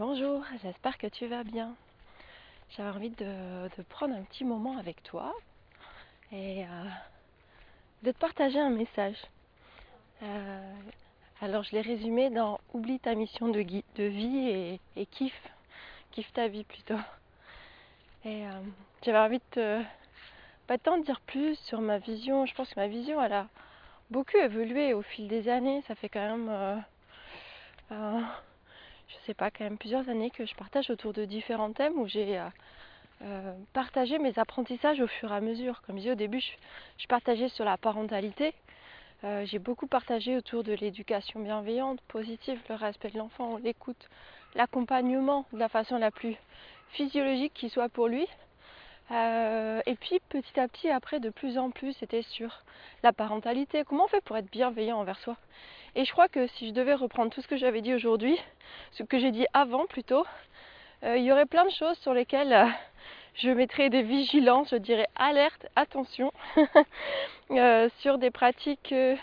Bonjour, j'espère que tu vas bien. J'avais envie de, prendre un petit moment avec toi et euh, de te partager un message. Euh, alors je l'ai résumé dans Oublie ta mission de, vie et, kiffe, ta vie plutôt. Et euh, j'avais envie de te, pas tant dire plus sur ma vision. Je pense que ma vision a beaucoup évolué au fil des années. Ça fait quand même je sais pas, quand même plusieurs années que je partage autour de différents thèmes où j'ai euh, euh, partagé mes apprentissages au fur et à mesure. Comme je disais au début, je, partageais sur la parentalité. Euh, j'ai beaucoup partagé autour de l'éducation bienveillante, positive, le respect de l'enfant, l'écoute, l'accompagnement de la façon la plus physiologique qui soit pour lui. Et puis petit à petit, après, de plus en plus, c'était sur la parentalité. Comment on fait pour être bienveillant envers soi? Et je crois que si je devais reprendre tout ce que j'avais dit aujourd'hui, ce que j'ai dit avant plutôt, euh, il y aurait plein de choses sur lesquelles euh, je mettrais des vigilances, je dirais alerte, attention, euh, sur des pratiques que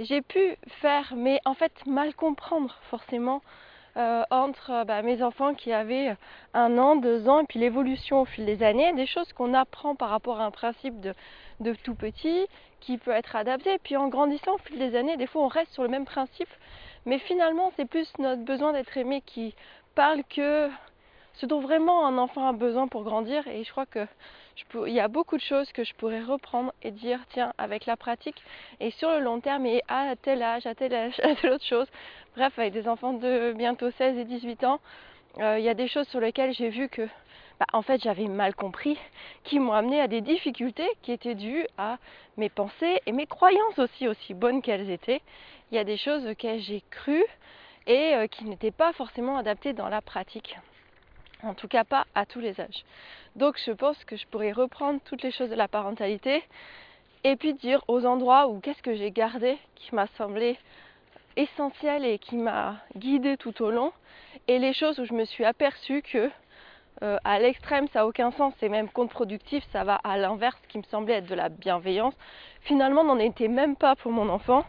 j'ai pu faire, mais en fait mal comprendre forcément entre bah, mes enfants qui avaient un an, deux ans, et puis l'évolution au fil des années, des choses qu'on apprend par rapport à un principe de, de tout petit, qui peut être adapté. Et puis en grandissant au fil des années, des fois on reste sur le même principe, mais finalement c'est plus notre besoin d'être aimé qui parle que ce dont vraiment un enfant a besoin pour grandir. Et je crois que il y a beaucoup de choses que je pourrais reprendre et dire tiens avec la pratique et sur le long terme et à tel âge, à tel âge, à telle autre chose. Bref, avec des enfants de bientôt 16 et 18 ans, euh, il y a des choses sur lesquelles j'ai vu que bah, en fait j'avais mal compris, qui m'ont amené à des difficultés qui étaient dues à mes pensées et mes croyances aussi, aussi bonnes qu'elles étaient. Il y a des choses auxquelles j'ai cru et euh, qui n'étaient pas forcément adaptées dans la pratique. En tout cas pas à tous les âges. Donc je pense que je pourrais reprendre toutes les choses de la parentalité et puis dire aux endroits où qu'est-ce que j'ai gardé qui m'a semblé essentiel et qui m'a guidé tout au long et les choses où je me suis aperçue que euh, à l'extrême, ça n'a aucun sens, c'est même contre-productif, ça va à l'inverse, qui me semblait être de la bienveillance. Finalement, n'en était même pas pour mon enfant,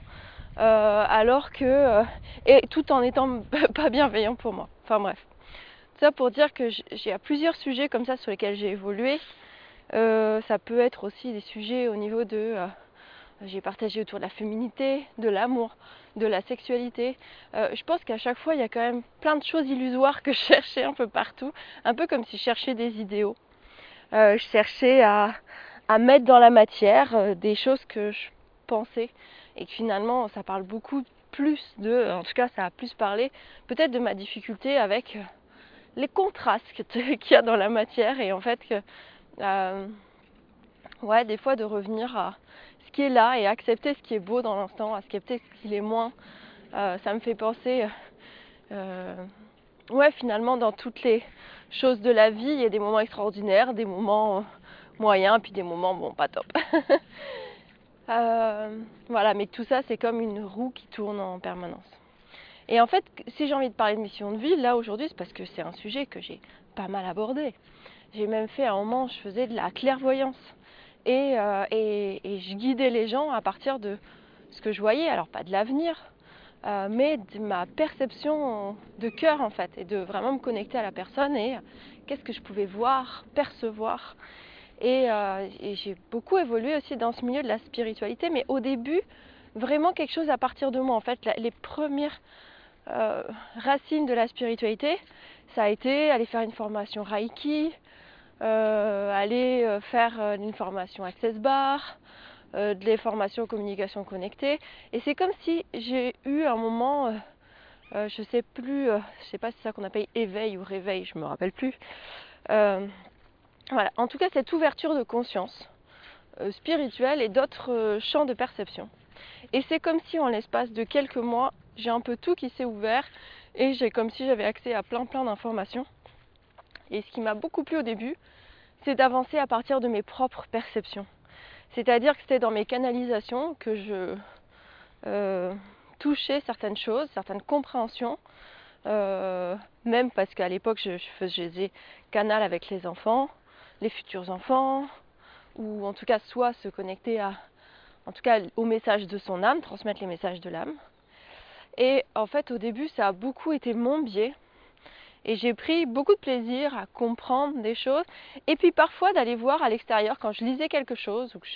euh, alors que. Euh, et tout en étant pas bienveillant pour moi. Enfin bref. Ça pour dire que j'ai plusieurs sujets comme ça sur lesquels j'ai évolué. ça peut être aussi des sujets au niveau de j'ai partagé autour de la féminité, de l'amour, de la sexualité. Euh, je pense qu'à chaque fois, il y a quand même plein de choses illusoires que je cherchais un peu partout, un peu comme si je cherchais des idéaux. Euh, je cherchais à, mettre dans la matière euh, des choses que je pensais et que finalement, ça parle beaucoup plus de, en tout cas, ça a plus parlé peut-être de ma difficulté avec les contrastes qu'il y a dans la matière et en fait que, ouais, des fois de revenir à ce qui est là et accepter ce qui est beau dans l'instant, accepter ce qui est moins. Euh, ça me fait penser, euh, ouais, finalement, dans toutes les choses de la vie, il y a des moments extraordinaires, des moments euh, moyens, puis des moments, bon, pas top. voilà, mais tout ça, c'est comme une roue qui tourne en permanence. Et en fait, si j'ai envie de parler de mission de vie, là aujourd'hui, c'est parce que c'est un sujet que j'ai pas mal abordé. J'ai même fait un moment, je faisais de la clairvoyance. Euh, et, je guidais les gens à partir de ce que je voyais, alors pas de l'avenir, euh, mais de ma perception de cœur en fait, et de vraiment me connecter à la personne et qu'est-ce que je pouvais voir, percevoir. Et, euh, j'ai beaucoup évolué aussi dans ce milieu de la spiritualité, mais au début, vraiment quelque chose à partir de moi. En fait, les premières racines de la spiritualité, ça a été aller faire une formation Reiki, euh, aller euh, faire euh, une formation Access Bar, des formations communication connectée. Et c'est comme si j'ai eu un moment, je sais plus, je sais pas si c'est ça qu'on appelle éveil ou réveil, je me rappelle plus. voilà, en tout cas cette ouverture de conscience spirituelle et d'autres champs de perception. Et c'est comme si en l'espace de quelques mois, j'ai un peu tout qui s'est ouvert et j'ai comme si j'avais accès à plein plein d'informations. Et ce qui m'a beaucoup plu au début, c'est d'avancer à partir de mes propres perceptions. C'est-à-dire que c'était dans mes canalisations que je euh, touchais certaines choses, certaines compréhensions, euh, même parce qu'à l'époque je, faisais canal avec les enfants, les futurs enfants, ou en tout cas soit se connecter à, en tout cas au message de son âme, transmettre les messages de l'âme. Et en fait au début ça a beaucoup été mon biais Et j'ai pris beaucoup de plaisir à comprendre des choses. Et puis parfois d'aller voir à l'extérieur quand je lisais quelque chose ou que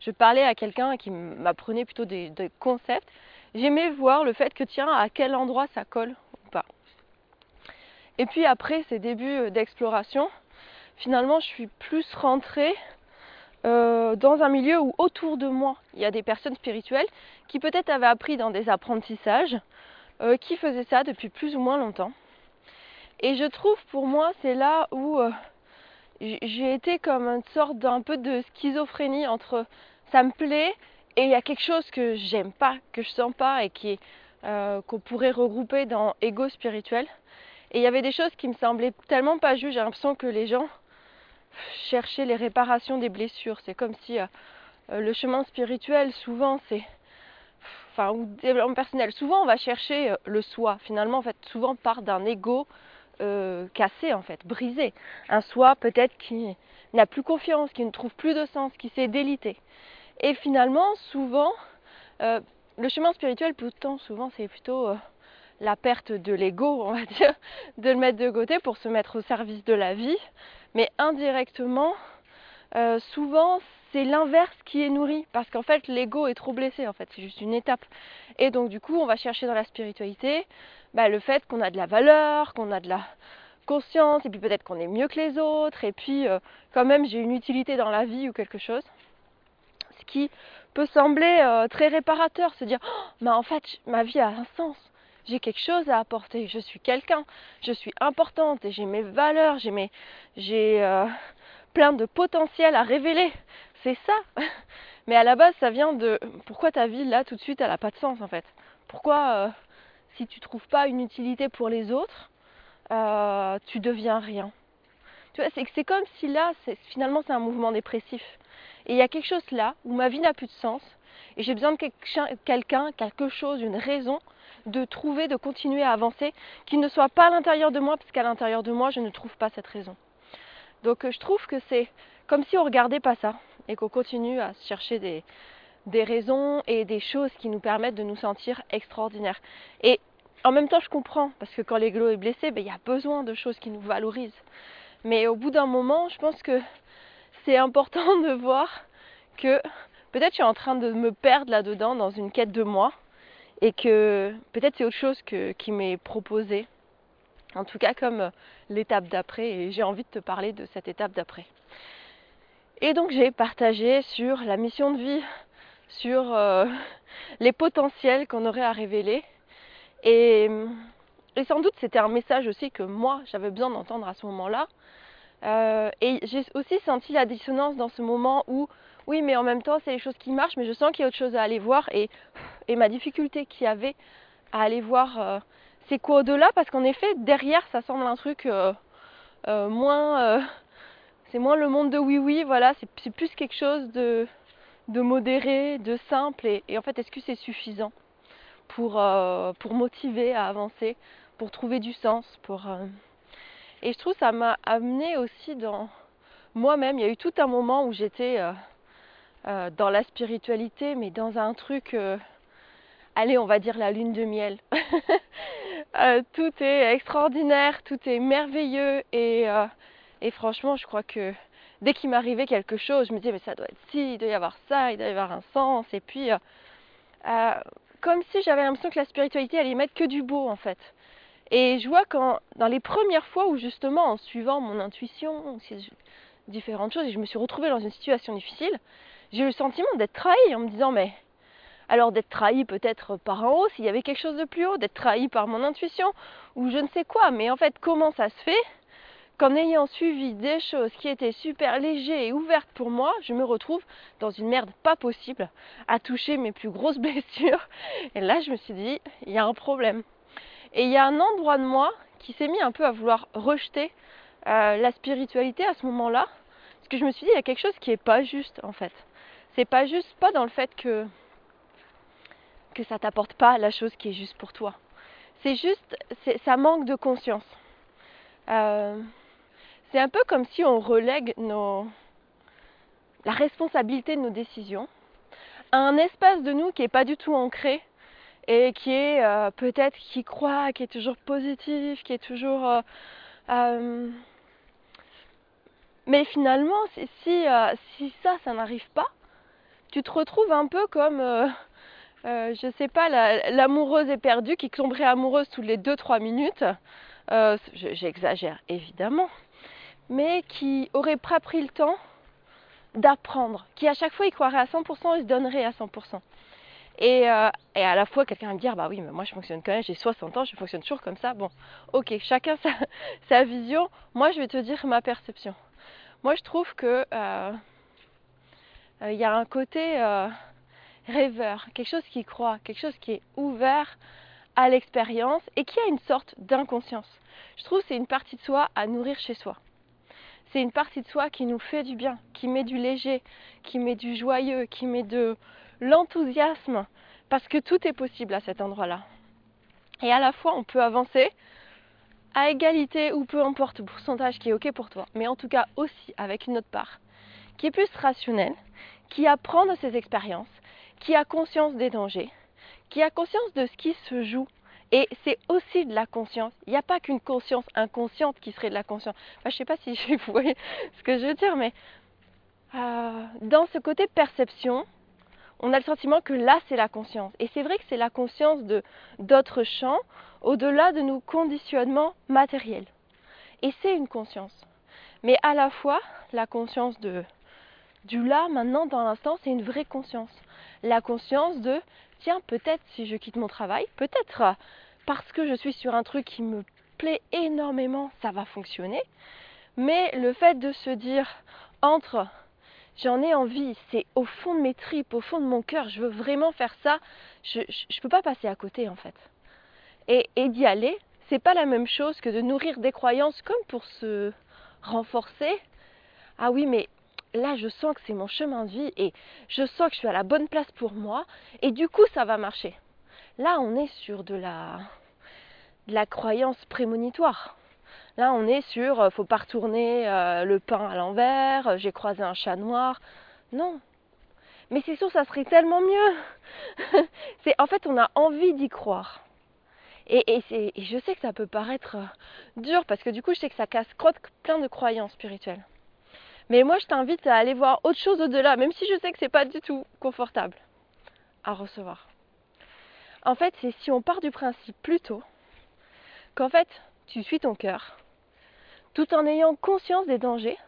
je, parlais à quelqu'un qui m'apprenait plutôt des, des concepts. J'aimais voir le fait que tiens, à quel endroit ça colle ou pas. Et puis après ces débuts d'exploration, finalement je suis plus rentrée euh, dans un milieu où autour de moi il y a des personnes spirituelles qui peut-être avaient appris dans des apprentissages, euh, qui faisaient ça depuis plus ou moins longtemps. Et je trouve pour moi c'est là où euh, j'ai été comme une sorte d'un peu de schizophrénie entre ça me plaît et il y a quelque chose que j'aime pas, que je sens pas et qui qu'on pourrait regrouper dans ego spirituel. Et il y avait des choses qui me semblaient tellement pas justes, j'ai l'impression que les gens chercher les réparations des blessures. C'est comme si euh, euh, le chemin spirituel, souvent, c'est. Enfin, ou développement personnel, souvent on va chercher euh, le soi. Finalement, en fait, souvent part d'un ego cassé, en fait, brisé. Un soi peut-être qui n'a plus confiance, qui ne trouve plus de sens, qui s'est délité. Et finalement, souvent, le chemin spirituel, pourtant, souvent, c'est plutôt la perte de l'ego, on va dire, de le mettre de côté pour se mettre au service de la vie, mais indirectement, euh, souvent c'est l'inverse qui est nourri. Parce qu'en fait l'ego est trop blessé en fait. C'est juste une étape. Et donc du coup on va chercher dans la spiritualité bah, le fait qu'on a de la valeur qu'on a de la conscience et puis peut-être qu'on est mieux que les autres. Et puis euh, quand même j'ai une utilité dans la vie ou quelque chose. Ce qui peut sembler euh, très réparateur. Se dire oh, mais en fait ma vie a un sens j'ai quelque chose à apporter, je suis quelqu'un, je suis importante et j'ai mes valeurs, j'ai mes, j'ai euh, plein de potentiel à révéler. C'est ça. Mais à la base, ça vient de pourquoi ta vie là tout de suite elle n'a pas de sens en fait? Pourquoi euh, si tu trouves pas une utilité pour les autres, euh, tu deviens rien? Tu vois, c'est c'est comme si là, finalement, c'est un mouvement dépressif. Et il y a quelque chose là où ma vie n'a plus de sens et j'ai besoin de quelqu'un, quelque chose, une raison de trouver, de continuer à avancer, qui ne soit pas à l'intérieur de moi, parce qu'à l'intérieur de moi, je ne trouve pas cette raison. Donc euh, je trouve que c'est comme si on regardait pas ça et qu'on continue à chercher des, des raisons et des choses qui nous permettent de nous sentir extraordinaires. Et en même temps, je comprends, parce que quand l'ego est blessé, ben, il y a besoin de choses qui nous valorisent. Mais au bout d'un moment, je pense que c'est important de voir que peut-être je suis en train de me perdre là-dedans dans une quête de moi et que peut-être c'est autre chose qui m'est proposé. En tout cas comme euh, l'étape d'après et j'ai envie de te parler de cette étape d'après. Et donc j'ai partagé sur la mission de vie, sur euh, les potentiels qu'on aurait à révéler et, et sans doute c'était un message aussi que moi j'avais besoin d'entendre à ce moment-là. Euh, et j'ai aussi senti la dissonance dans ce moment où oui, mais en même temps, c'est les choses qui marchent, mais je sens qu'il y a autre chose à aller voir. Et, ma difficulté qu'il y avait à aller voir, euh, c'est quoi au-delà Parce qu'en effet, derrière, ça semble un truc euh, euh, moins. c'est moins le monde de oui-oui, voilà, c'est plus quelque chose de, de modéré, de simple. Et, et en fait, est-ce que c'est suffisant pour, pour motiver à avancer, pour trouver du sens pour, Et je trouve ça m'a amené aussi dans moi-même. Il y a eu tout un moment où j'étais euh, dans la spiritualité, mais dans un truc, euh, allez, on va dire la lune de miel. Euh, tout est extraordinaire, tout est merveilleux et, franchement, je crois que dès qu'il m'arrivait quelque chose, je me disais, mais ça doit être ci, il doit y avoir ça, il doit y avoir un sens. Et puis, comme si j'avais l'impression que la spiritualité allait mettre que du beau en fait. Et je vois quand, dans les premières fois où justement, en suivant mon intuition, différentes choses, et je me suis retrouvée dans une situation difficile, j'ai eu le sentiment d'être trahi en me disant mais alors d'être trahi peut-être par en haut s'il y avait quelque chose de plus haut, d'être trahi par mon intuition ou je ne sais quoi, mais en fait comment ça se fait qu'en ayant suivi des choses qui étaient super légères et ouvertes pour moi, je me retrouve dans une merde pas possible à toucher mes plus grosses blessures? Et là, je me suis dit, il y a un problème. Et il y a un endroit de moi qui s'est mis un peu à vouloir rejeter euh, la spiritualité à ce moment-là. Parce que je me suis dit, il y a quelque chose qui n'est pas juste en fait c'est pas juste pas dans le fait que que ça t'apporte pas la chose qui est juste pour toi. C'est juste, ça manque de conscience. Euh, c'est un peu comme si on relègue nos, la responsabilité de nos décisions à un espace de nous qui n'est pas du tout ancré et qui est euh, peut-être qui croit, qui est toujours positif, qui est toujours. Euh, mais finalement, si, si ça, ça n'arrive pas, tu te retrouves un peu comme, je sais pas, l'amoureuse éperdue qui tomberait amoureuse toutes les 2-3 minutes. J'exagère évidemment, mais qui aurait pas pris le temps d'apprendre, qui à chaque fois il croirait à 100% et se donnerait à 100%. Euh, et, à la fois, quelqu'un va me dire, bah oui, mais moi je fonctionne quand même, j'ai 60 ans, je fonctionne toujours comme ça. Bon, ok, chacun sa, vision. Moi, je vais te dire ma perception. Moi, je trouve que euh, euh, il y a un côté rêveur, quelque chose qui croit, quelque chose qui est ouvert à l'expérience et qui a une sorte d'inconscience. Je trouve c'est une partie de soi à nourrir chez soi. C'est une partie de soi qui nous fait du bien, qui met du léger, qui met du joyeux, qui met de, l'enthousiasme, parce que tout est possible à cet endroit-là. Et à la fois, on peut avancer à égalité ou peu importe le pourcentage qui est OK pour toi, mais en tout cas aussi avec une autre part, qui est plus rationnelle, qui apprend de ses expériences, qui a conscience des dangers, qui a conscience de ce qui se joue. Et c'est aussi de la conscience. Il n'y a pas qu'une conscience inconsciente qui serait de la conscience. je ne sais pas si vous voyez ce que je veux dire, mais euh, dans ce côté perception, on a le sentiment que là, c'est la conscience. Et c'est vrai que c'est la conscience de d'autres champs, au-delà de nos conditionnements matériels. Et c'est une conscience. Mais à la fois, la conscience de du là, maintenant, dans l'instant, c'est une vraie conscience. La conscience de, tiens, peut-être si je quitte mon travail, peut-être parce que je suis sur un truc qui me plaît énormément, ça va fonctionner. Mais le fait de se dire entre j'en ai envie, c'est au fond de mes tripes, au fond de mon cœur, je veux vraiment faire ça, je ne peux pas passer à côté en fait. Et, et d'y aller, c'est pas la même chose que de nourrir des croyances comme pour se renforcer. Ah oui, mais là je sens que c'est mon chemin de vie et je sens que je suis à la bonne place pour moi et du coup ça va marcher. Là on est sur de la, la croyance prémonitoire. Là, on est sur euh, faut pas retourner euh, le pain à l'envers, euh, j'ai croisé un chat noir. Non. Mais c'est sûr, ça serait tellement mieux. c'est en fait, on a envie d'y croire. Et, je sais que ça peut paraître dur parce que du coup, je sais que ça casse crotte plein de croyances spirituelles. Mais moi, je t'invite à aller voir autre chose au-delà, même si je sais que c'est pas du tout confortable à recevoir. En fait, c'est si on part du principe plutôt qu'en fait, tu suis ton cœur, tout en ayant conscience des dangers,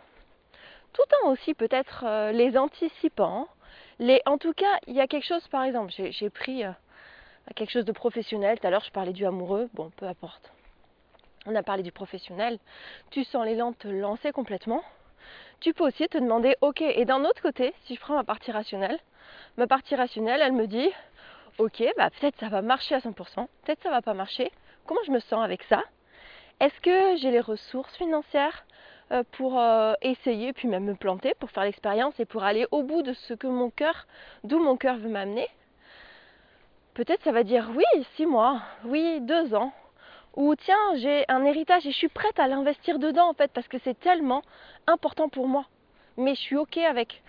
tout en aussi peut-être euh, les anticipant. En tout cas, il y a quelque chose, par exemple, j'ai pris euh, quelque chose de professionnel. Tout à l'heure, je parlais du amoureux. Bon, peu importe. On a parlé du professionnel. Tu sens l'élan te lancer complètement. Tu peux aussi te demander, ok, et d'un autre côté, si je prends ma partie rationnelle, ma partie rationnelle, elle me dit, ok, bah peut-être ça va marcher à 100%, peut-être ça va pas marcher. Comment je me sens avec ça? Est-ce que j'ai les ressources financières euh, pour euh, essayer, puis même me planter, pour faire l'expérience et pour aller au bout de ce que mon cœur, d'où mon cœur veut m'amener? Peut-être ça va dire oui, six mois, oui, deux ans. Ou tiens, j'ai un héritage et je suis prête à l'investir dedans en fait parce que c'est tellement important pour moi. Mais je suis ok avec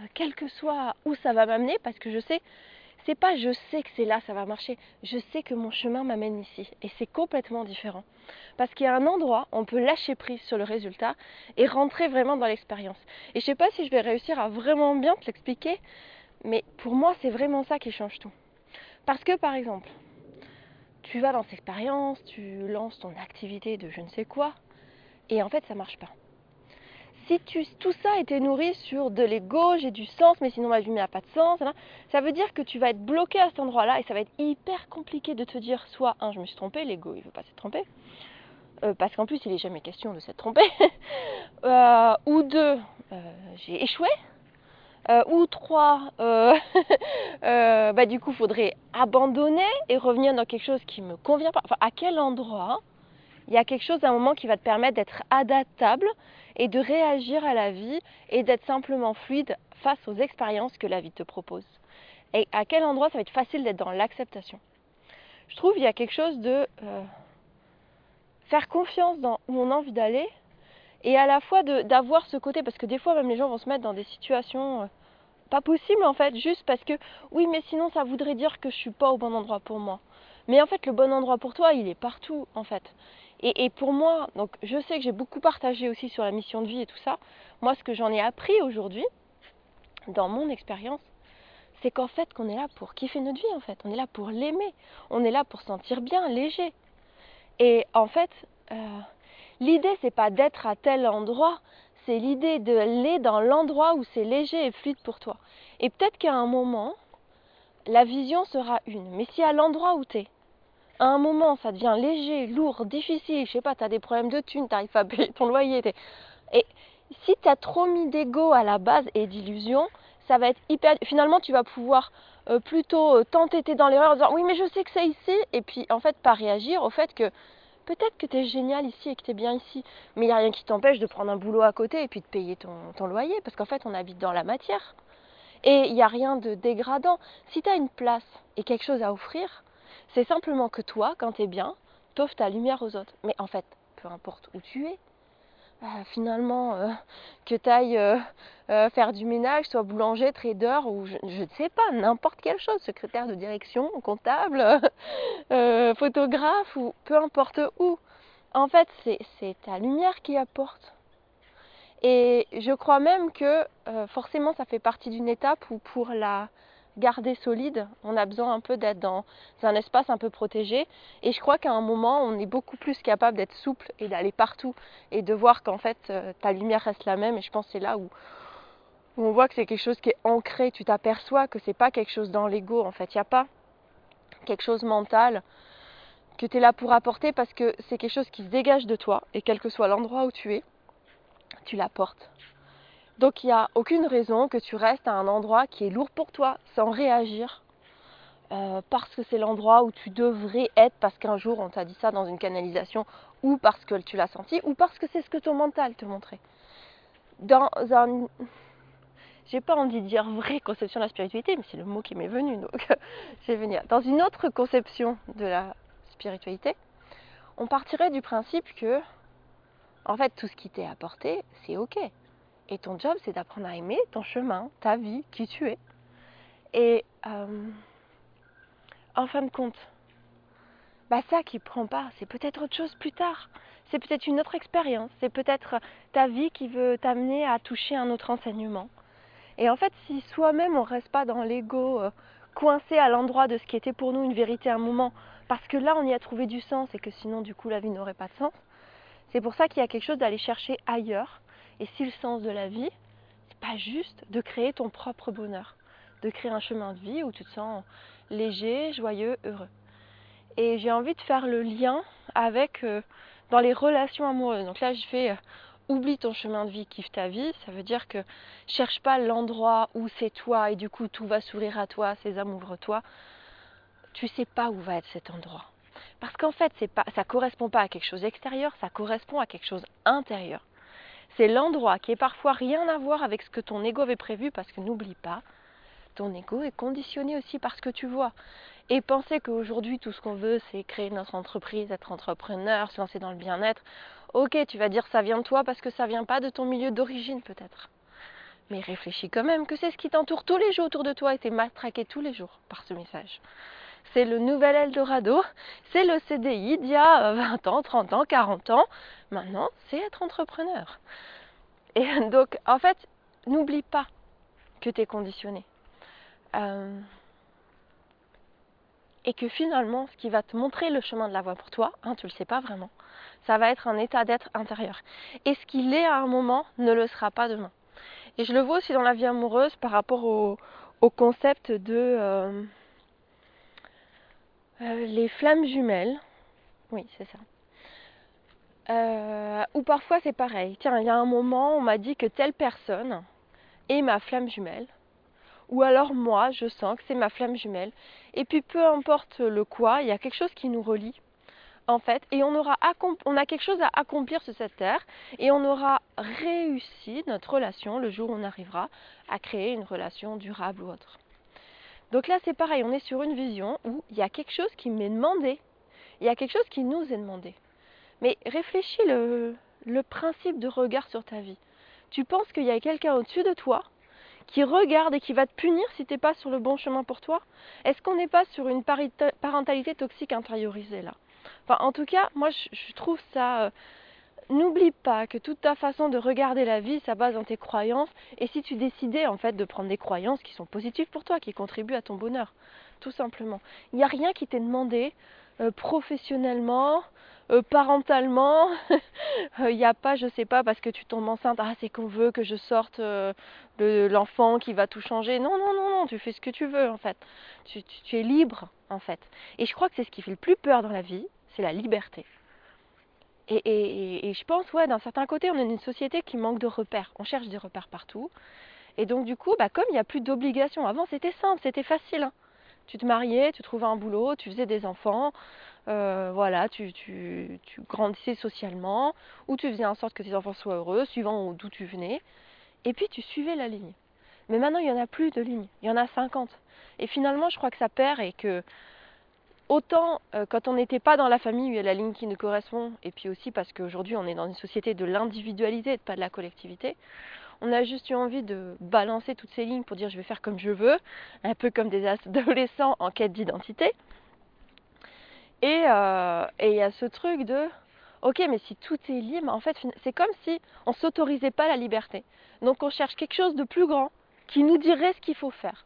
euh, quel que soit où ça va m'amener parce que je sais c'est pas je sais que c'est là, ça va marcher. Je sais que mon chemin m'amène ici. Et c'est complètement différent. Parce qu'il y a un endroit on peut lâcher prise sur le résultat et rentrer vraiment dans l'expérience. Et je sais pas si je vais réussir à vraiment bien te l'expliquer, mais pour moi, c'est vraiment ça qui change tout. Parce que par exemple, tu vas dans cette expérience, tu lances ton activité de je ne sais quoi, et en fait, ça marche pas. Si tout ça était nourri sur de l'ego, j'ai du sens, mais sinon ma vie n'a pas de sens, hein, ça veut dire que tu vas être bloqué à cet endroit-là et ça va être hyper compliqué de te dire soit un, je me suis trompé, l'ego il veut pas s'être trompé, euh, parce qu'en plus il n'est jamais question de s'être trompé, euh, ou deux, euh, j'ai échoué, ou trois, bah, du coup faudrait abandonner et revenir dans quelque chose qui me convient pas. Enfin, à quel endroit il y a quelque chose à un moment qui va te permettre d'être adaptable et de réagir à la vie et d'être simplement fluide face aux expériences que la vie te propose? Et à quel endroit ça va être facile d'être dans l'acceptation? Je trouve qu'il y a quelque chose de euh, faire confiance dans où on a envie d'aller et à la fois d'avoir ce côté, parce que des fois même les gens vont se mettre dans des situations euh, pas possible en fait, juste parce que oui, mais sinon ça voudrait dire que je suis pas au bon endroit pour moi. Mais en fait, le bon endroit pour toi, il est partout en fait. Et, pour moi, donc je sais que j'ai beaucoup partagé aussi sur la mission de vie et tout ça. Moi, ce que j'en ai appris aujourd'hui, dans mon expérience, c'est qu'en fait, qu'on est là pour kiffer notre vie en fait. On est là pour l'aimer. On est là pour se sentir bien, léger. Et en fait, euh, l'idée c'est pas d'être à tel endroit, c'est l'idée de d'aller dans l'endroit où c'est léger et fluide pour toi. Et peut-être qu'à un moment, la vision sera une. Mais si à l'endroit où tu es, à un moment ça devient léger, lourd, difficile, je sais pas, tu as des problèmes de thunes, tu n'arrives pas à payer ton loyer, et si tu as trop mis d'ego à la base et d'illusion, ça va être hyper. Finalement, tu vas pouvoir euh, plutôt euh, t'entêter dans l'erreur en disant oui, mais je sais que c'est ici, et puis en fait, pas réagir au fait que peut-être que tu es génial ici et que tu es bien ici, mais il n'y a rien qui t'empêche de prendre un boulot à côté et puis de payer ton, loyer, parce qu'en fait, on habite dans la matière. Et il n'y a rien de dégradant. Si tu as une place et quelque chose à offrir, c'est simplement que toi, quand tu es bien, t'offres ta lumière aux autres. Mais en fait, peu importe où tu es, finalement, euh, que tu ailles euh, euh, faire du ménage, soit boulanger, trader ou je, ne sais pas, n'importe quelle chose, secrétaire de direction, comptable, photographe ou peu importe où. En fait, c'est ta lumière qui apporte. Et je crois même que forcément, ça fait partie d'une étape où pour la garder solide, on a besoin un peu d'être dans un espace un peu protégé. Et je crois qu'à un moment, on est beaucoup plus capable d'être souple et d'aller partout et de voir qu'en fait, euh, ta lumière reste la même. Et je pense que c'est là où, on voit que c'est quelque chose qui est ancré. Tu t'aperçois que c'est pas quelque chose dans l'ego. En fait, il n'y a pas quelque chose mental que tu es là pour apporter parce que c'est quelque chose qui se dégage de toi. Et quel que soit l'endroit où tu es, tu l'apportes. Donc il n'y a aucune raison que tu restes à un endroit qui est lourd pour toi sans réagir. Euh, parce que c'est l'endroit où tu devrais être, parce qu'un jour on t'a dit ça dans une canalisation, ou parce que tu l'as senti, ou parce que c'est ce que ton mental te montrait. Dans un. J'ai pas envie de dire vraie conception de la spiritualité, mais c'est le mot qui m'est venu, donc je venir. Dans une autre conception de la spiritualité, on partirait du principe que, en fait, tout ce qui t'est apporté, c'est ok. Et ton job, c'est d'apprendre à aimer ton chemin, ta vie, qui tu es. Et euh, en fin de compte, bah ça qui prend pas, c'est peut-être autre chose plus tard. C'est peut-être une autre expérience. C'est peut-être ta vie qui veut t'amener à toucher un autre enseignement. Et en fait, si soi-même on reste pas dans l'ego, euh, coincé à l'endroit de ce qui était pour nous une vérité à un moment, parce que là on y a trouvé du sens et que sinon du coup la vie n'aurait pas de sens. C'est pour ça qu'il y a quelque chose d'aller chercher ailleurs et si le sens de la vie, c'est pas juste de créer ton propre bonheur, de créer un chemin de vie où tu te sens léger, joyeux, heureux. Et j'ai envie de faire le lien avec euh, dans les relations amoureuses. Donc là, je fais euh, oublie ton chemin de vie, kiffe ta vie. Ça veut dire que cherche pas l'endroit où c'est toi et du coup tout va sourire à toi, sésame ouvre-toi. Tu sais pas où va être cet endroit. Parce qu'en fait, c'est pas, ça correspond pas à quelque chose d'extérieur, ça correspond à quelque chose intérieur c'est l'endroit qui est parfois rien à voir avec ce que ton ego avait prévu parce que n'oublie pas, ton ego est conditionné aussi par ce que tu vois. Et penser qu'aujourd'hui tout ce qu'on veut c'est créer notre entreprise, être entrepreneur, se lancer dans le bien-être, ok tu vas dire ça vient de toi parce que ça vient pas de ton milieu d'origine peut-être. Mais réfléchis quand même que c'est ce qui t'entoure tous les jours autour de toi et t'es matraqué tous les jours par ce message. C'est le nouvel Eldorado, c'est le CDI d'il y a 20 ans, 30 ans, 40 ans. Maintenant, c'est être entrepreneur. Et donc, en fait, n'oublie pas que tu es conditionné. Euh, et que finalement, ce qui va te montrer le chemin de la voie pour toi, hein, tu ne le sais pas vraiment, ça va être un état d'être intérieur. Et ce qu'il est à un moment ne le sera pas demain. Et je le vois aussi dans la vie amoureuse par rapport au, concept de euh, euh, les flammes jumelles. Oui, c'est ça. Euh, ou parfois c'est pareil. Tiens, il y a un moment, on m'a dit que telle personne est ma flamme jumelle. Ou alors moi, je sens que c'est ma flamme jumelle. Et puis peu importe le quoi, il y a quelque chose qui nous relie. En fait, et on aura on a quelque chose à accomplir sur cette terre et on aura réussi notre relation le jour où on arrivera à créer une relation durable ou autre. Donc là, c'est pareil, on est sur une vision où il y a quelque chose qui m'est demandé, il y a quelque chose qui nous est demandé. Mais réfléchis le, le principe de regard sur ta vie. Tu penses qu'il y a quelqu'un au-dessus de toi qui regarde et qui va te punir si tu n'es pas sur le bon chemin pour toi? Est-ce qu'on n'est pas sur une parentalité toxique intériorisée là? En tout cas, moi, je, trouve ça. Euh, n'oublie pas que toute ta façon de regarder la vie, ça base dans tes croyances. Et si tu décidais en fait de prendre des croyances qui sont positives pour toi, qui contribuent à ton bonheur, tout simplement. Il n'y a rien qui t'est demandé euh, professionnellement, euh, parentalement. Il n'y a pas, je sais pas, parce que tu tombes enceinte, ah c'est qu'on veut que je sorte l'enfant qui va tout changer. Non, non, non, non, tu fais ce que tu veux en fait. Tu es libre en fait. Et je crois que c'est ce qui fait le plus peur dans la vie, c'est la liberté. Et, je pense, ouais, d'un certain côté, on est une société qui manque de repères. On cherche des repères partout. Et donc, du coup, bah, comme il n'y a plus d'obligations, avant c'était simple, c'était facile. Hein. Tu te mariais, tu trouvais un boulot, tu faisais des enfants, euh, voilà, tu, tu, tu, grandissais socialement, ou tu faisais en sorte que tes enfants soient heureux, suivant d'où tu venais. Et puis tu suivais la ligne. Mais maintenant, il n'y en a plus de ligne, il y en a 50. Et finalement, je crois que ça perd et que autant euh, quand on n'était pas dans la famille où il y a la ligne qui nous correspond, et puis aussi parce qu'aujourd'hui on est dans une société de l'individualité et pas de la collectivité, on a juste eu envie de balancer toutes ces lignes pour dire je vais faire comme je veux, un peu comme des adolescents en quête d'identité. Euh, et il y a ce truc de ok mais si tout est libre, en fait c'est comme si on s'autorisait pas la liberté. Donc on cherche quelque chose de plus grand qui nous dirait ce qu'il faut faire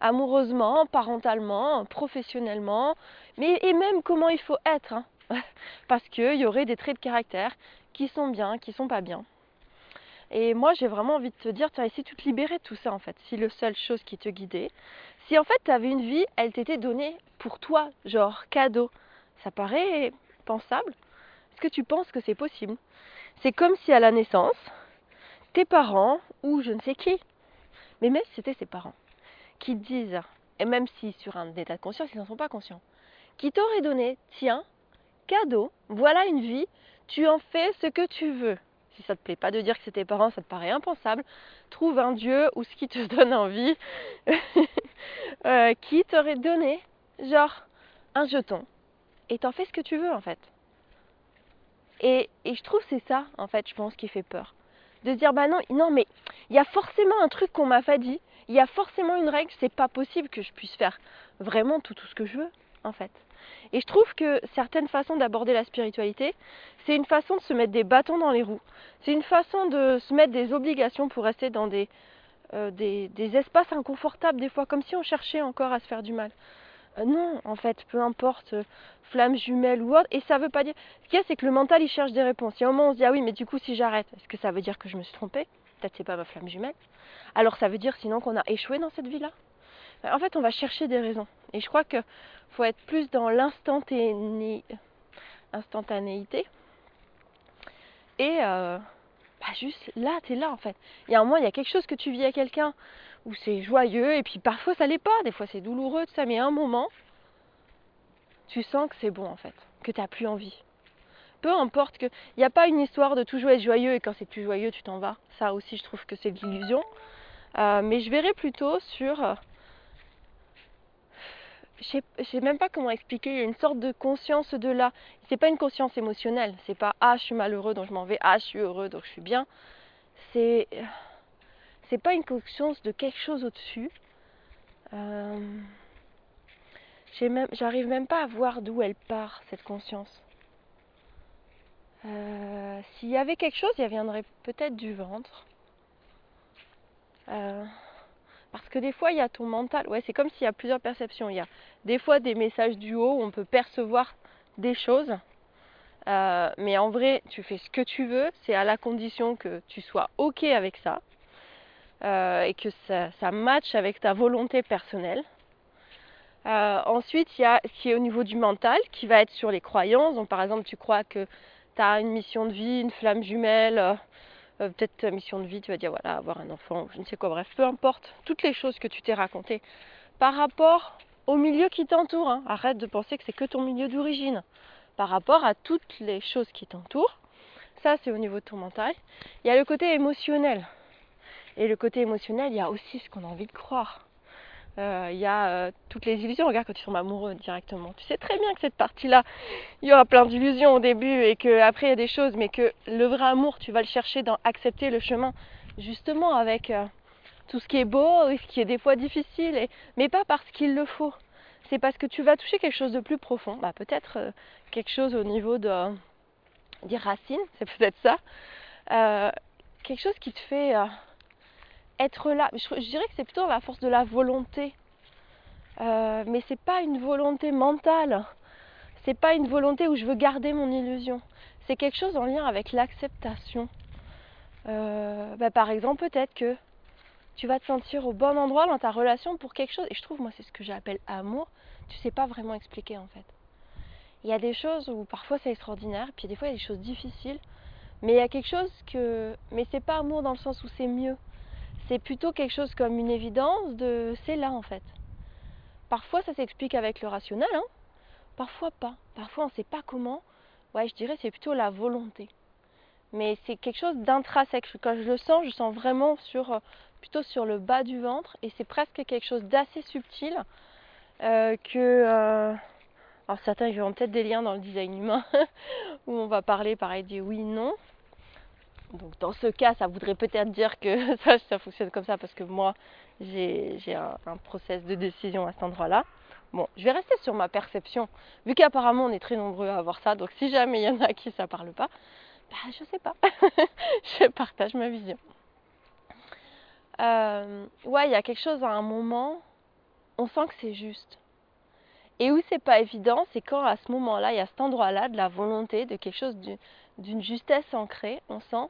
amoureusement, parentalement, professionnellement, mais et même comment il faut être. Hein. Parce qu'il y aurait des traits de caractère qui sont bien, qui sont pas bien. Et moi, j'ai vraiment envie de te dire, tu as essayé de te libérer de tout ça en fait. Si le seule chose qui te guidait, si en fait tu avais une vie, elle t'était donnée pour toi, genre cadeau, ça paraît pensable Est-ce que tu penses que c'est possible? C'est comme si à la naissance, tes parents, ou je ne sais qui, mais c'était ses parents, qui disent, et même si sur un état de conscience, ils n'en sont pas conscients, qui t'auraient donné, tiens, cadeau, voilà une vie, tu en fais ce que tu veux. Si ça te plaît pas de dire que c'est tes parents, ça te paraît impensable, trouve un Dieu ou ce qui te donne envie, euh, qui t'aurait donné, genre, un jeton, et t'en fais ce que tu veux en fait. Et, et je trouve c'est ça, en fait, je pense, qui fait peur. De dire, bah non, non, mais il y a forcément un truc qu'on m'a pas dit, il y a forcément une règle, c'est pas possible que je puisse faire vraiment tout, ce que je veux, en fait. Et je trouve que certaines façons d'aborder la spiritualité, c'est une façon de se mettre des bâtons dans les roues. C'est une façon de se mettre des obligations pour rester dans des, euh, des, espaces inconfortables des fois, comme si on cherchait encore à se faire du mal. Euh, non, en fait, peu importe, euh, flamme jumelle ou autre, et ça veut pas dire. Ce qu'il y a, c'est que le mental, il cherche des réponses. Il y a un moment, on se dit, ah oui, mais du coup, si j'arrête, est-ce que ça veut dire que je me suis trompée? Peut-être c'est pas ma flamme jumelle. Alors ça veut dire sinon qu'on a échoué dans cette vie-là? En fait, on va chercher des raisons. Et je crois qu'il faut être plus dans l'instantanéité. Et euh, bah juste là, tu es là en fait. Il y a un moment, il y a quelque chose que tu vis à quelqu'un où c'est joyeux, et puis parfois ça l'est pas, des fois c'est douloureux, tout ça, mais à un moment, tu sens que c'est bon en fait, que tu n'as plus envie peu importe que. Il n'y a pas une histoire de toujours être joyeux et quand c'est plus joyeux, tu t'en vas. Ça aussi, je trouve que c'est de l'illusion. Euh, mais je verrai plutôt sur. Euh, je ne sais même pas comment expliquer. Il y a une sorte de conscience de là. C'est pas une conscience émotionnelle. C'est pas ah je suis malheureux donc je m'en vais. Ah je suis heureux donc je suis bien. C'est c'est pas une conscience de quelque chose au-dessus. Euh, j'arrive même pas à voir d'où elle part cette conscience. Euh, s'il y avait quelque chose, il viendrait peut-être du ventre. Euh, parce que des fois, il y a ton mental. Ouais, c'est comme s'il y a plusieurs perceptions. Il y a des fois des messages du haut où on peut percevoir des choses. Euh, mais en vrai, tu fais ce que tu veux. C'est à la condition que tu sois OK avec ça. et que ça, matche avec ta volonté personnelle. ensuite, il y a ce qui est au niveau du mental, qui va être sur les croyances. Donc, par exemple, tu crois que tu as une mission de vie, une flamme jumelle, euh, euh, peut-être mission de vie, tu vas dire voilà, avoir un enfant, je ne sais quoi, bref, peu importe, toutes les choses que tu t'es racontées par rapport au milieu qui t'entoure. Hein. Arrête de penser que c'est que ton milieu d'origine. Par rapport à toutes les choses qui t'entourent, ça c'est au niveau de ton mental. Il y a le côté émotionnel. Et le côté émotionnel, il y a aussi ce qu'on a envie de croire. Euh, il y a euh, toutes les illusions. Regarde quand tu tombes amoureux directement. Tu sais très bien que cette partie-là, il y aura plein d'illusions au début et qu'après il y a des choses, mais que le vrai amour, tu vas le chercher dans accepter le chemin, justement avec euh, tout ce qui est beau et ce qui est des fois difficile, mais pas parce qu'il le faut. C'est parce que tu vas toucher quelque chose de plus profond, bah, peut-être euh, quelque chose au niveau de, des racines, c'est peut-être ça. Euh, quelque chose qui te fait euh, être là. Je, dirais que c'est plutôt la force de la volonté. mais c'est pas une volonté mentale. C'est pas une volonté où je veux garder mon illusion. C'est quelque chose en lien avec l'acceptation. Bah, par exemple, peut-être que tu vas te sentir au bon endroit dans ta relation pour quelque chose. Et je trouve, moi, c'est ce que j'appelle amour. Tu sais pas vraiment expliquer en fait. Il y a des choses où parfois c'est extraordinaire, puis des fois il y a des choses difficiles. Mais il y a quelque chose que. Mais c'est pas amour dans le sens où c'est mieux. C'est plutôt quelque chose comme une évidence de c'est là en fait. Parfois ça s'explique avec le rationnel, hein. Parfois pas. Parfois on sait pas comment. Ouais, je dirais c'est plutôt la volonté. Mais c'est quelque chose d'intrinsèque. Quand je le sens, je sens vraiment sur plutôt sur le bas du ventre et c'est presque quelque chose d'assez subtil euh, que euh, alors certains ils verront peut-être des liens dans le design humain où on va parler pareil des oui non donc dans ce cas ça voudrait peut-être dire que ça, fonctionne comme ça parce que moi j'ai un, un process de décision à cet endroit là Bon, je vais rester sur ma perception, vu qu'apparemment on est très nombreux à avoir ça, donc si jamais il y en a qui ça parle pas, bah je sais pas, je partage ma vision. Euh, ouais, il y a quelque chose à un moment, on sent que c'est juste. Et où c'est pas évident, c'est quand à ce moment-là, il y a cet endroit-là de la volonté, de quelque chose d'une justesse ancrée, on sent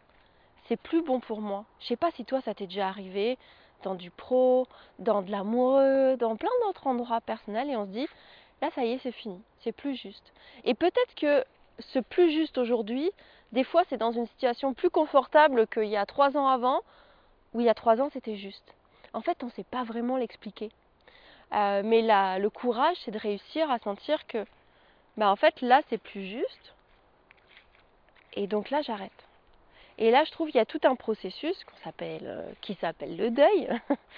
c'est plus bon pour moi. Je sais pas si toi ça t'est déjà arrivé dans du pro, dans de l'amoureux, dans plein d'autres endroits personnels et on se dit là ça y est c'est fini, c'est plus juste. Et peut-être que ce plus juste aujourd'hui, des fois c'est dans une situation plus confortable qu'il y a trois ans avant, où il y a trois ans c'était juste. En fait, on ne sait pas vraiment l'expliquer. Euh, mais le courage, c'est de réussir à sentir que, bah en fait, là, c'est plus juste. Et donc là, j'arrête. Et là, je trouve qu'il y a tout un processus euh, qui s'appelle le deuil,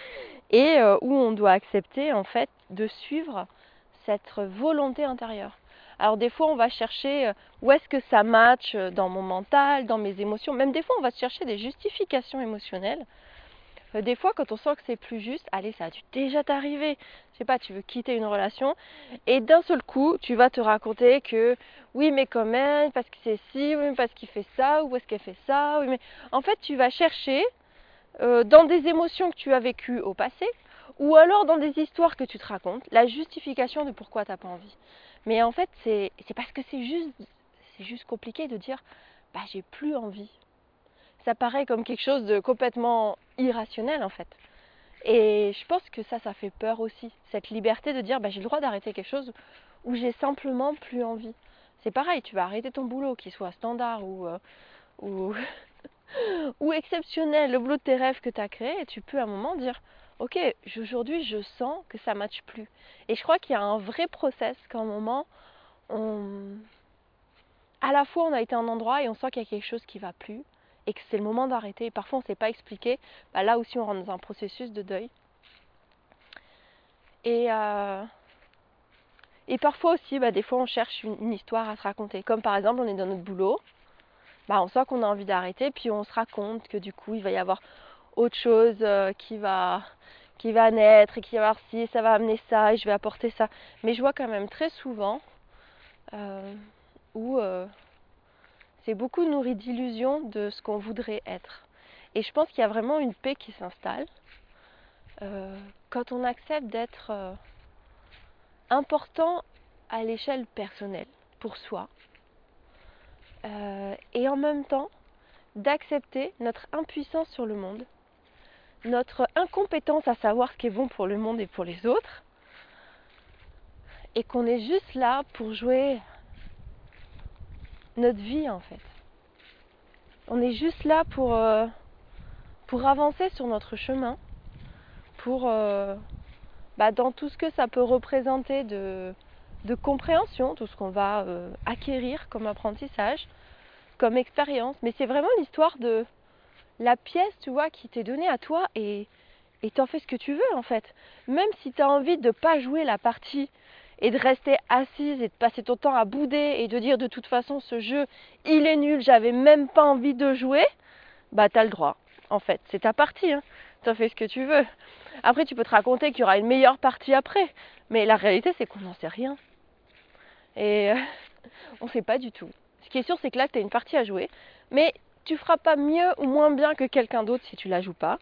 et euh, où on doit accepter en fait de suivre cette volonté intérieure. Alors des fois, on va chercher où est-ce que ça match dans mon mental, dans mes émotions. Même des fois, on va chercher des justifications émotionnelles euh, des fois, quand on sent que c'est plus juste, allez, ça a dû déjà t'arriver. Je sais pas, tu veux quitter une relation et d'un seul coup, tu vas te raconter que oui, mais quand même, parce que c'est ci, oui, parce qu'il fait ça, ou est-ce qu'elle fait ça, oui, mais en fait, tu vas chercher euh, dans des émotions que tu as vécues au passé, ou alors dans des histoires que tu te racontes, la justification de pourquoi tu n'as pas envie. Mais en fait, c'est parce que c'est juste, c'est juste compliqué de dire, bah, j'ai plus envie ça paraît comme quelque chose de complètement irrationnel en fait. Et je pense que ça, ça fait peur aussi. Cette liberté de dire bah, j'ai le droit d'arrêter quelque chose où j'ai simplement plus envie. C'est pareil, tu vas arrêter ton boulot, qu'il soit standard ou, euh, ou, ou, exceptionnel, le boulot de tes rêves que tu as créé, et tu peux à un moment dire ok, aujourd'hui je sens que ça ne matche plus. Et je crois qu'il y a un vrai process qu'à un moment, on... à la fois on a été à un endroit et on sent qu'il y a quelque chose qui va plus et que c'est le moment d'arrêter. Et parfois on ne sait pas expliquer. Bah, là aussi on rentre dans un processus de deuil. Et, euh, et parfois aussi, bah, des fois on cherche une, histoire à se raconter. Comme par exemple on est dans notre boulot, bah, on sent qu'on a envie d'arrêter, puis on se raconte que du coup il va y avoir autre chose euh, qui va qui va naître et qui va avoir si ça va amener ça et je vais apporter ça. Mais je vois quand même très souvent euh, où c'est beaucoup nourri d'illusions de ce qu'on voudrait être. Et je pense qu'il y a vraiment une paix qui s'installe euh, quand on accepte d'être euh, important à l'échelle personnelle, pour soi, euh, et en même temps d'accepter notre impuissance sur le monde, notre incompétence à savoir ce qui est bon pour le monde et pour les autres, et qu'on est juste là pour jouer notre vie en fait. On est juste là pour, euh, pour avancer sur notre chemin, pour euh, bah, dans tout ce que ça peut représenter de, de compréhension, tout ce qu'on va euh, acquérir comme apprentissage, comme expérience. Mais c'est vraiment l'histoire de la pièce, tu vois, qui t'est donnée à toi et t'en fais ce que tu veux en fait. Même si tu as envie de ne pas jouer la partie et de rester assise et de passer ton temps à bouder et de dire de toute façon ce jeu il est nul, j'avais même pas envie de jouer, bah t'as le droit en fait, c'est ta partie. Hein. t'en fais ce que tu veux. Après, tu peux te raconter qu'il y aura une meilleure partie après, mais la réalité, c'est qu'on n'en sait rien. Et euh, on ne sait pas du tout. Ce qui est sûr, c'est que là, tu as une partie à jouer, mais tu feras pas mieux ou moins bien que quelqu'un d'autre si tu la joues pas.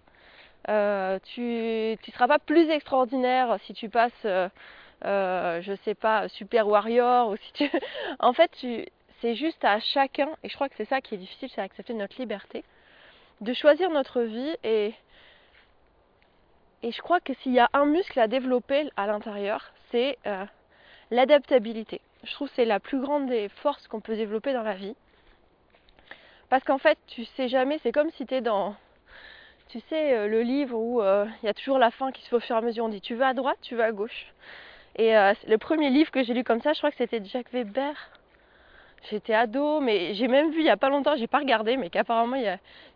Euh, tu ne seras pas plus extraordinaire si tu passes, euh, euh, je sais pas, Super Warrior ou si tu. en fait, c'est juste à chacun, et je crois que c'est ça qui est difficile, c'est accepter notre liberté, de choisir notre vie et. Et je crois que s'il y a un muscle à développer à l'intérieur, c'est l'adaptabilité. Je trouve que c'est la plus grande des forces qu'on peut développer dans la vie. Parce qu'en fait, tu sais jamais, c'est comme si tu es dans, tu sais, euh, le livre où euh, il y a toujours la fin qui se fait au fur et à mesure. On dit tu vas à droite, tu vas à gauche. Et euh, le premier livre que j'ai lu comme ça, je crois que c'était Jacques Weber. J'étais ado, mais j'ai même vu il n'y a pas longtemps, j'ai pas regardé, mais qu'apparemment il, y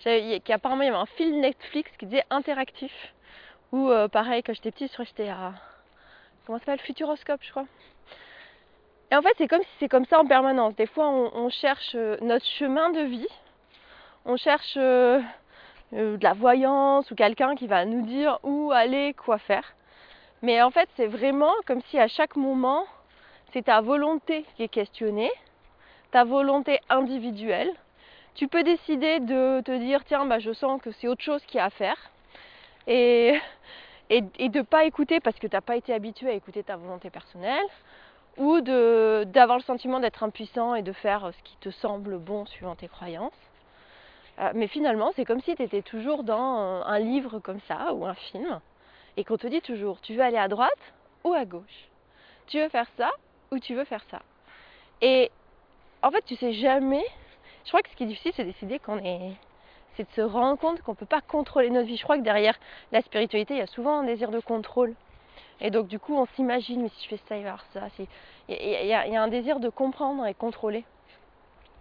avait un film Netflix qui disait interactif. Ou pareil, quand j'étais petite, j'étais à. Comment ça s'appelle Futuroscope, je crois. Et en fait, c'est comme si c'est comme ça en permanence. Des fois, on cherche notre chemin de vie on cherche euh, euh, de la voyance ou quelqu'un qui va nous dire où aller, quoi faire. Mais en fait, c'est vraiment comme si à chaque moment, c'est ta volonté qui est questionnée, ta volonté individuelle. Tu peux décider de te dire, tiens, bah, je sens que c'est autre chose qu'il y a à faire. Et, de ne pas écouter parce que tu n'as pas été habitué à écouter ta volonté personnelle. Ou d'avoir le sentiment d'être impuissant et de faire ce qui te semble bon suivant tes croyances. Euh, mais finalement, c'est comme si tu étais toujours dans un livre comme ça ou un film et qu'on te dit toujours tu veux aller à droite ou à gauche? Tu veux faire ça ou tu veux faire ça? Et en fait, tu sais jamais. Je crois que ce qui est difficile, c'est décider qu'on est. C'est de se rendre compte qu'on ne peut pas contrôler notre vie. Je crois que derrière la spiritualité, il y a souvent un désir de contrôle. Et donc, du coup, on s'imagine, mais si je fais ça, il va y avoir ça. Il y, a, un désir de comprendre et contrôler.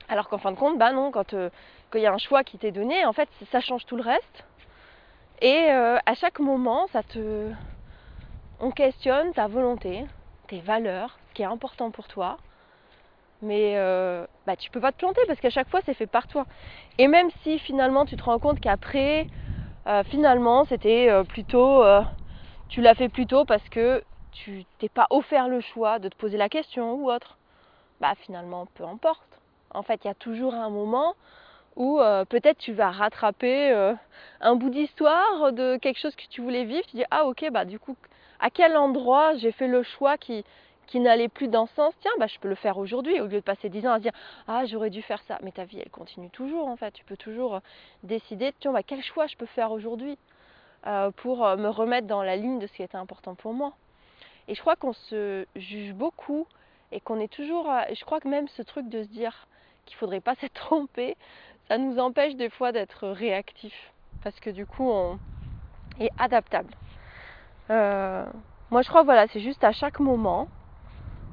Alors qu'en fin de compte, bah non, quand euh, il y a un choix qui t'est donné, en fait, ça change tout le reste. Et euh, à chaque moment, ça te, on questionne ta volonté, tes valeurs, ce qui est important pour toi. Mais euh, bah, tu peux pas te planter parce qu'à chaque fois, c'est fait par toi. Et même si finalement, tu te rends compte qu'après, euh, finalement, c'était plutôt, tu l'as fait plutôt parce que tu t'es pas offert le choix de te poser la question ou autre. Bah finalement, peu importe. En fait, il y a toujours un moment où euh, peut-être tu vas rattraper euh, un bout d'histoire de quelque chose que tu voulais vivre. Tu dis ah ok bah du coup à quel endroit j'ai fait le choix qui, qui n'allait plus dans ce sens, tiens, bah, je peux le faire aujourd'hui, au lieu de passer 10 ans à dire Ah, j'aurais dû faire ça. Mais ta vie, elle continue toujours, en fait. Tu peux toujours euh, décider, tiens, bah, quel choix je peux faire aujourd'hui pour me remettre dans la ligne de ce qui était important pour moi. Et je crois qu'on se juge beaucoup et qu'on est toujours. je crois que même ce truc de se dire qu'il ne faudrait pas s'être trompé, ça nous empêche des fois d'être réactif parce que du coup on est adaptable. Euh, moi je crois voilà c'est juste à chaque moment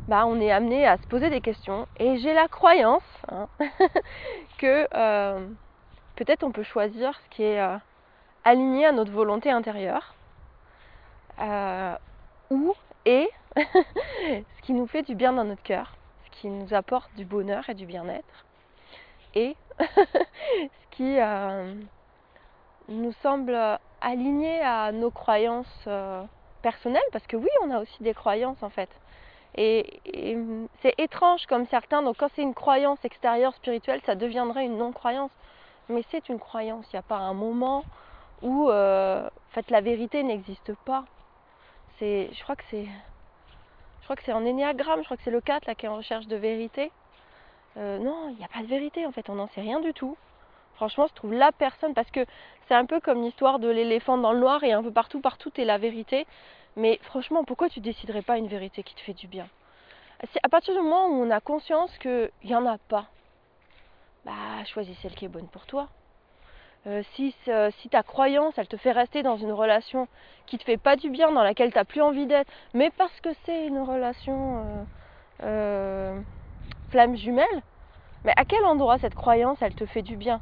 bah, on est amené à se poser des questions et j'ai la croyance hein, que euh, peut-être on peut choisir ce qui est euh, aligné à notre volonté intérieure ou et ce qui nous fait du bien dans notre cœur, ce qui nous apporte du bonheur et du bien-être et ce qui euh, nous semble aligné à nos croyances euh, personnelles, parce que oui, on a aussi des croyances en fait. Et, c'est étrange comme certains, donc quand c'est une croyance extérieure spirituelle, ça deviendrait une non-croyance. Mais c'est une croyance, il n'y a pas un moment où euh, en fait, la vérité n'existe pas. Je crois que c'est, je crois que c'est en énéagramme, je crois que c'est le 4 là qui est en recherche de vérité. Euh, non, il n'y a pas de vérité en fait, on n'en sait rien du tout. Franchement, je trouve la personne, parce que c'est un peu comme l'histoire de l'éléphant dans le noir et un peu partout, partout est la vérité. Mais franchement, pourquoi tu déciderais pas une vérité qui te fait du bien? À partir du moment où on a conscience qu'il n'y en a pas, bah choisis celle qui est bonne pour toi. Euh, si, si, ta croyance, elle te fait rester dans une relation qui te fait pas du bien, dans laquelle tu n'as plus envie d'être, mais parce que c'est une relation euh, flamme jumelle, mais à quel endroit cette croyance, elle te fait du bien?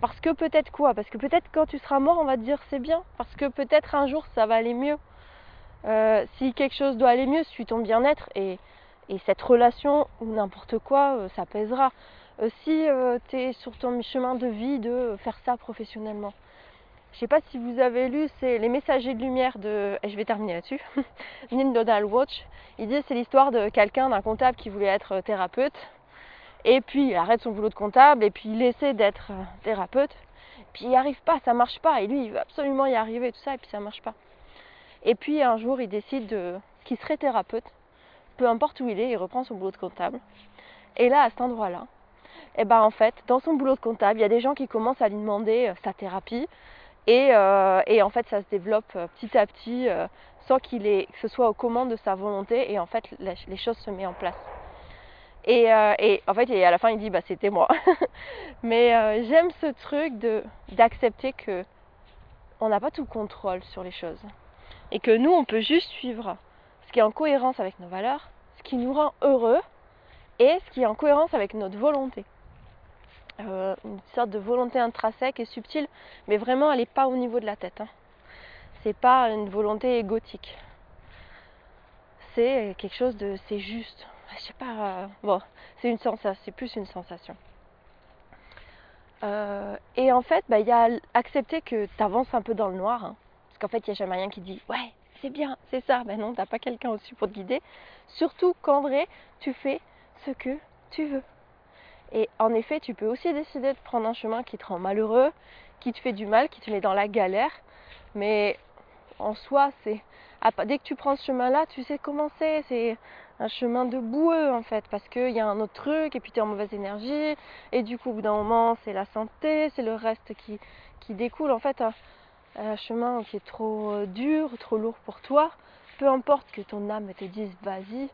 Parce que peut-être quoi? Parce que peut-être quand tu seras mort, on va te dire c'est bien. Parce que peut-être un jour, ça va aller mieux. Euh, si quelque chose doit aller mieux, suis ton bien-être et, cette relation ou n'importe quoi, euh, ça pèsera. Euh, si tu es sur ton chemin de vie de faire ça professionnellement, je sais pas si vous avez lu, c'est Les Messagers de Lumière de. Et je vais terminer là-dessus. Neil Donald Watch. Il dit c'est l'histoire de quelqu'un, d'un comptable qui voulait être thérapeute. Et puis il arrête son boulot de comptable et puis il essaie d'être euh, thérapeute. Puis il n'y arrive pas, ça marche pas. Et lui, il veut absolument y arriver, tout ça, et puis ça marche pas. Et puis un jour, il décide de... qu'il serait thérapeute. Peu importe où il est, il reprend son boulot de comptable. Et là, à cet endroit-là, eh ben en fait, dans son boulot de comptable, il y a des gens qui commencent à lui demander euh, sa thérapie. Euh, et, en fait, ça se développe euh, petit à petit sans qu'il ait, que ce soit aux commandes de sa volonté. Et en fait, les choses se mettent en place. Et, en fait, et à la fin, il dit bah c'était moi. Mais j'aime ce truc de d'accepter que on n'a pas tout le contrôle sur les choses et que nous, on peut juste suivre ce qui est en cohérence avec nos valeurs, ce qui nous rend heureux et ce qui est en cohérence avec notre volonté. Euh, une sorte de volonté intrinsèque et subtile, mais vraiment elle n'est pas au niveau de la tête. Hein. C'est pas une volonté égotique. C'est quelque chose de. c'est juste. Je sais pas. Euh, bon, c'est une sensation, c'est plus une sensation. Euh, et en fait, bah, il y a accepter que tu avances un peu dans le noir. Hein. parce qu'en fait, il n'y a jamais rien qui dit Ouais, c'est bien, c'est ça. Ben non, t'as pas quelqu'un au-dessus pour te guider. Surtout qu'en vrai, tu fais ce que tu veux. Et en effet, tu peux aussi décider de prendre un chemin qui te rend malheureux, qui te fait du mal, qui te met dans la galère. Mais en soi, c'est dès que tu prends ce chemin-là, tu sais comment c'est. C'est un chemin de boueux en fait, parce qu'il y a un autre truc, et puis tu es en mauvaise énergie, et du coup, au bout d'un moment, c'est la santé, c'est le reste qui, découle. En fait, un, chemin qui est trop euh, dur, trop lourd pour toi, peu importe que ton âme te dise vas-y,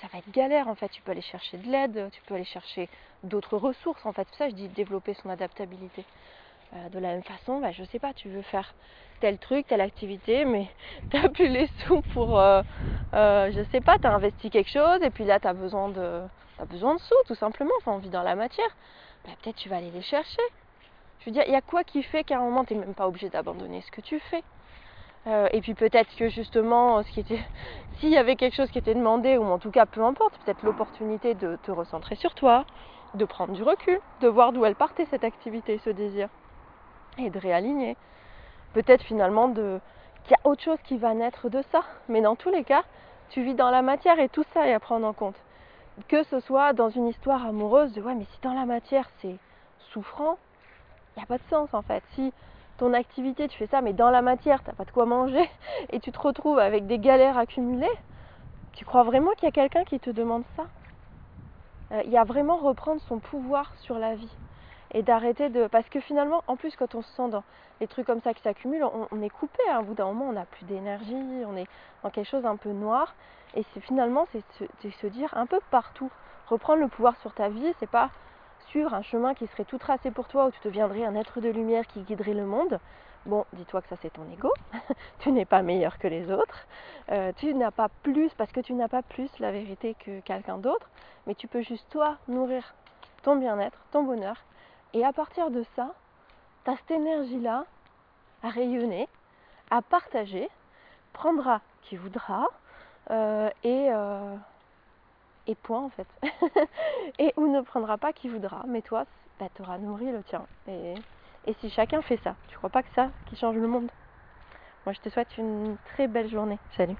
ça va être galère en fait. Tu peux aller chercher de l'aide, tu peux aller chercher d'autres ressources en fait. Ça je dis développer son adaptabilité. Euh, de la même façon, bah, je sais pas, tu veux faire tel truc, telle activité, mais t'as plus les sous pour, euh, je sais pas, t'as investi quelque chose et puis là t'as besoin de, as besoin de sous tout simplement. Enfin, on vit dans la matière. Bah, peut-être tu vas aller les chercher. Je veux dire, il y a quoi qui fait qu'à un moment t'es même pas obligé d'abandonner ce que tu fais? Euh, et puis peut-être que justement, ce qui était, s'il y avait quelque chose qui était demandé, ou en tout cas peu importe, peut-être l'opportunité de te recentrer sur toi, de prendre du recul, de voir d'où elle partait cette activité, ce désir, et de réaligner. Peut-être finalement de qu'il y a autre chose qui va naître de ça. Mais dans tous les cas, tu vis dans la matière et tout ça est à prendre en compte. Que ce soit dans une histoire amoureuse de ouais mais si dans la matière c'est souffrant, il n'y a pas de sens en fait. Si ton activité, tu fais ça, mais dans la matière, tu n'as pas de quoi manger, et tu te retrouves avec des galères accumulées, tu crois vraiment qu'il y a quelqu'un qui te demande ça? Euh, Il y a vraiment reprendre son pouvoir sur la vie. Et d'arrêter de. Parce que finalement, en plus, quand on se sent dans les trucs comme ça qui s'accumulent, on, est coupé. À un bout d'un moment, on n'a plus d'énergie, on est dans quelque chose un peu noir. Et finalement, c'est se, se dire un peu partout. Reprendre le pouvoir sur ta vie, c'est pas un chemin qui serait tout tracé pour toi, où tu deviendrais un être de lumière qui guiderait le monde, bon, dis-toi que ça c'est ton ego, tu n'es pas meilleur que les autres, euh, tu n'as pas plus, parce que tu n'as pas plus la vérité que quelqu'un d'autre, mais tu peux juste toi nourrir ton bien-être, ton bonheur, et à partir de ça, tu as cette énergie-là à rayonner, à partager, prendra qui voudra, euh, et... Euh, et point en fait. et ou ne prendra pas qui voudra, mais toi, bah, tu auras nourri le tien. Et, et si chacun fait ça, tu crois pas que ça qui change le monde? Moi je te souhaite une très belle journée. Salut